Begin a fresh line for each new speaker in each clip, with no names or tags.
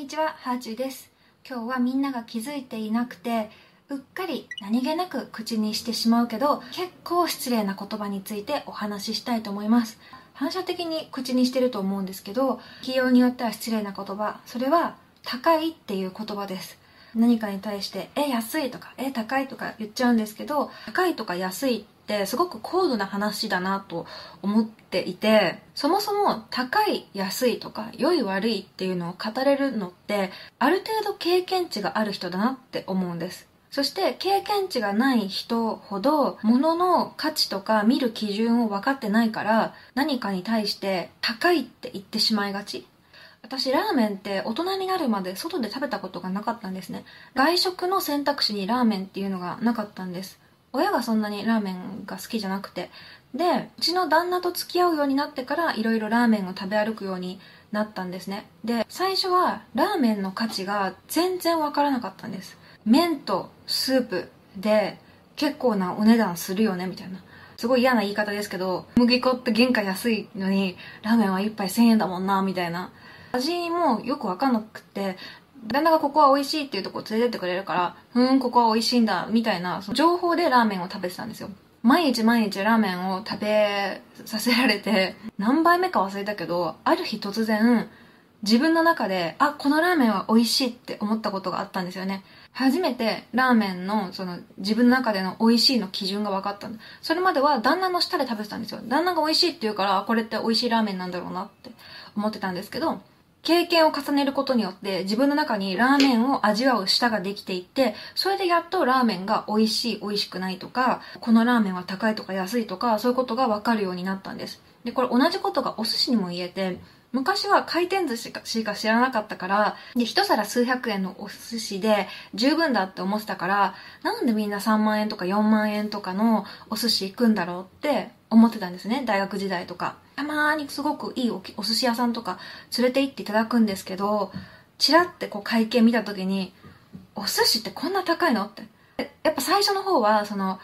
にちは、ハーチューです。今日はみんなが気づいていなくて、うっかり何気なく口にしてしまうけど、結構失礼な言葉についてお話ししたいと思います。反射的に口にしてると思うんですけど、企業によっては失礼な言葉、それは高いっていう言葉です。何かに対して、え、安いとか、え、高いとか言っちゃうんですけど、高いとか安いってすごく高度な話だなと思っていて、そもそも高い、安いとか、良い悪いっていうのを語れるのって、ある程度経験値がある人だなって思うんです。そして経験値がない人ほど物の価値とか見る基準を分かってないから何かに対して高いって言ってしまいがち。私ラーメンって大人になるまで外で食べたことがなかったんですね。外食の選択肢にラーメンっていうのがなかったんです。親がそんなにラーメンが好きじゃなくて。で、うちの旦那と付き合うようになってからいろいろラーメンを食べ歩くようになったんですね。で、最初はラーメンの価値が全然わからなかったんです。麺とスープで結構なお値段するよねみたいな。すごい嫌な言い方ですけど、麦粉って原価安いのに、ラーメンは一杯1000円だもんな、みたいな。味もよくわかんなくて、旦那がここは美味しいっていうとこ連れてってくれるから、ふーん、ここは美味しいんだ、みたいな、その情報でラーメンを食べてたんですよ。毎日毎日ラーメンを食べさせられて、何杯目か忘れたけど、ある日突然、自分の中で、あ、このラーメンは美味しいって思ったことがあったんですよね。初めてラーメンのその自分の中での美味しいの基準が分かった。それまでは旦那の舌で食べてたんですよ。旦那が美味しいって言うから、これって美味しいラーメンなんだろうなって思ってたんですけど、経験を重ねることによって自分の中にラーメンを味わう舌ができていって、それでやっとラーメンが美味しい、美味しくないとか、このラーメンは高いとか安いとか、そういうことが分かるようになったんです。で、これ同じことがお寿司にも言えて、昔は回転寿司しか知らなかったから、で、一皿数百円のお寿司で十分だって思ってたから、なんでみんな3万円とか4万円とかのお寿司行くんだろうって思ってたんですね、大学時代とか。たまーにすごくいいおお寿司屋さんとか連れて行っていただくんですけど、チラってこう会計見た時に、お寿司ってこんな高いのって。やっぱ最初の方は、その、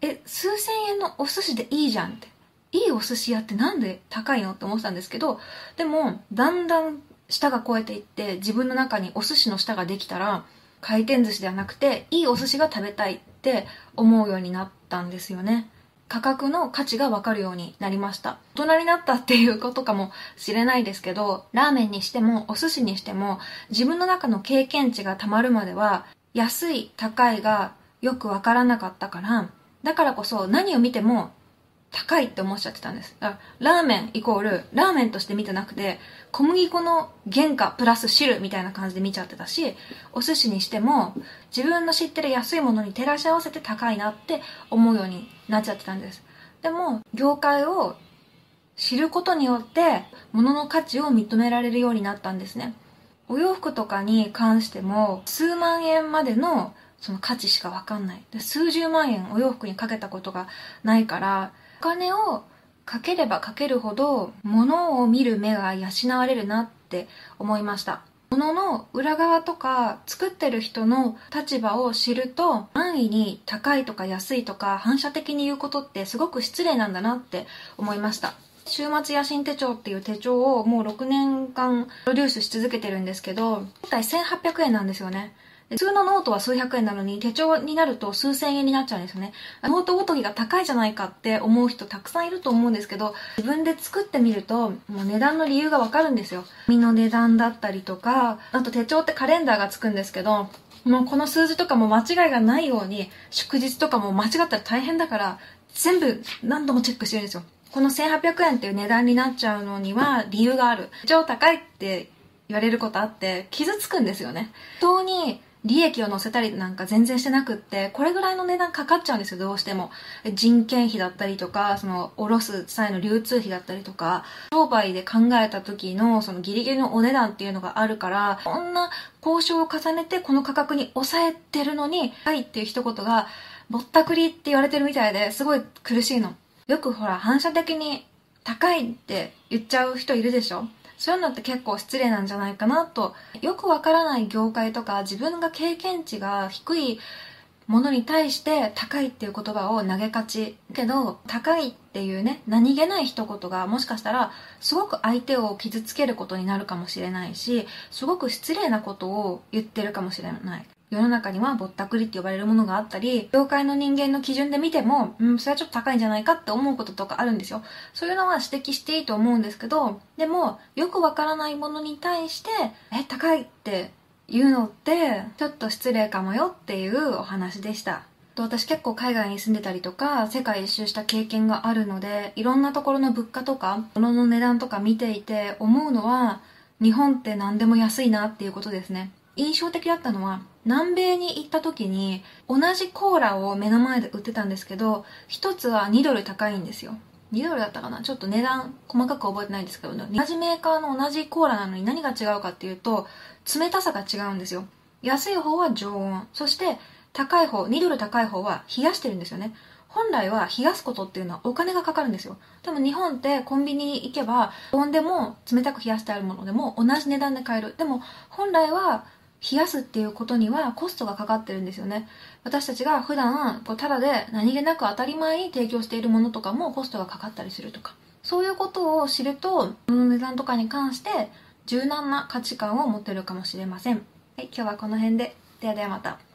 え、数千円のお寿司でいいじゃんって。いいお寿司屋ってなんで高いの？って思ってたんですけど、でも、だんだん舌が超えていって、自分の中にお寿司の舌ができたら、回転寿司ではなくて、いいお寿司が食べたいって思うようになったんですよね。価格の価値がわかるようになりました。大人になったっていうことかもしれないですけど、ラーメンにしてもお寿司にしても、自分の中の経験値がたまるまでは、安い、高いがよくわからなかったから、だからこそ何を見ても高いって思っちゃってたんです。だからラーメンイコール、ラーメンとして見てなくて、小麦粉の原価プラス汁みたいな感じで見ちゃってたし、お寿司にしても、自分の知ってる安いものに照らし合わせて高いなって思うようになっちゃってたんです。でも、業界を知ることによって、物の価値を認められるようになったんですね。お洋服とかに関しても、数万円までのその価値しかわかんない。で数十万円お洋服にかけたことがないから、金をかければかけるほど物を見る目が養われるなって思いました。物の裏側とか作ってる人の立場を知ると安易に高いとか安いとか反射的に言うことってすごく失礼なんだなって思いました。週末野心手帳っていう手帳をもう6年間プロデュースし続けてるんですけど本体1800円なんですよね。普通のノートは数百円なのに手帳になると数千円になっちゃうんですよね。ノートごときが高いじゃないかって思う人たくさんいると思うんですけど、自分で作ってみると、もう値段の理由がわかるんですよ。紙の値段だったりとか、あと手帳ってカレンダーがつくんですけど、もうこの数字とかも間違いがないように、祝日とかも間違ったら大変だから、全部何度もチェックしてるんですよ。この1800円っていう値段になっちゃうのには理由がある。超高いって言われることあって、傷つくんですよね。人に利益を乗せたりなんか全然してなくって、これぐらいの値段かかっちゃうんですよ、どうしても。人件費だったりとか、その、おろす際の流通費だったりとか、商売で考えた時の、そのギリギリのお値段っていうのがあるから、こんな交渉を重ねてこの価格に抑えてるのに、はいっていう一言が、ぼったくりって言われてるみたいですごい苦しいの。よくほら、反射的に高いって言っちゃう人いるでしょそういうのって結構失礼なんじゃないかなと。よくわからない業界とか自分が経験値が低いものに対して高いっていう言葉を投げがちけど高いっていうね何気ない一言がもしかしたらすごく相手を傷つけることになるかもしれないしすごく失礼なことを言ってるかもしれない世の中にはぼったくりって呼ばれるものがあったり業界の人間の基準で見ても、うん、それはちょっと高いんじゃないかって思うこととかあるんですよ。そういうのは指摘していいと思うんですけどでもよくわからないものに対してえ高いって言うのってちょっと失礼かもよっていうお話でした。私結構海外に住んでたりとか世界一周した経験があるのでいろんなところの物価とか物の値段とか見ていて思うのは日本って何でも安いなっていうことですね。印象的だったのは南米に行った時に同じコーラを目の前で売ってたんですけど一つは2ドル高いんですよ。2ドルだったかな？ちょっと値段細かく覚えてないんですけど、同じメーカーの同じコーラなのに何が違うかっていうと冷たさが違うんですよ。安い方は常温。そして高い方2ドル高い方は冷やしてるんですよね。本来は冷やすことっていうのはお金がかかるんですよ。でも日本ってコンビニに行けば常温でも冷たく冷やしてあるものでも同じ値段で買える。でも本来は冷やすっていうことにはコストがかかってるんですよね私たちが普段こうただで何気なく当たり前に提供しているものとかもコストがかかったりするとかそういうことを知ると物の値段とかに関して柔軟な価値観を持ってるかもしれません。はい、今日はこの辺で。ではではまた。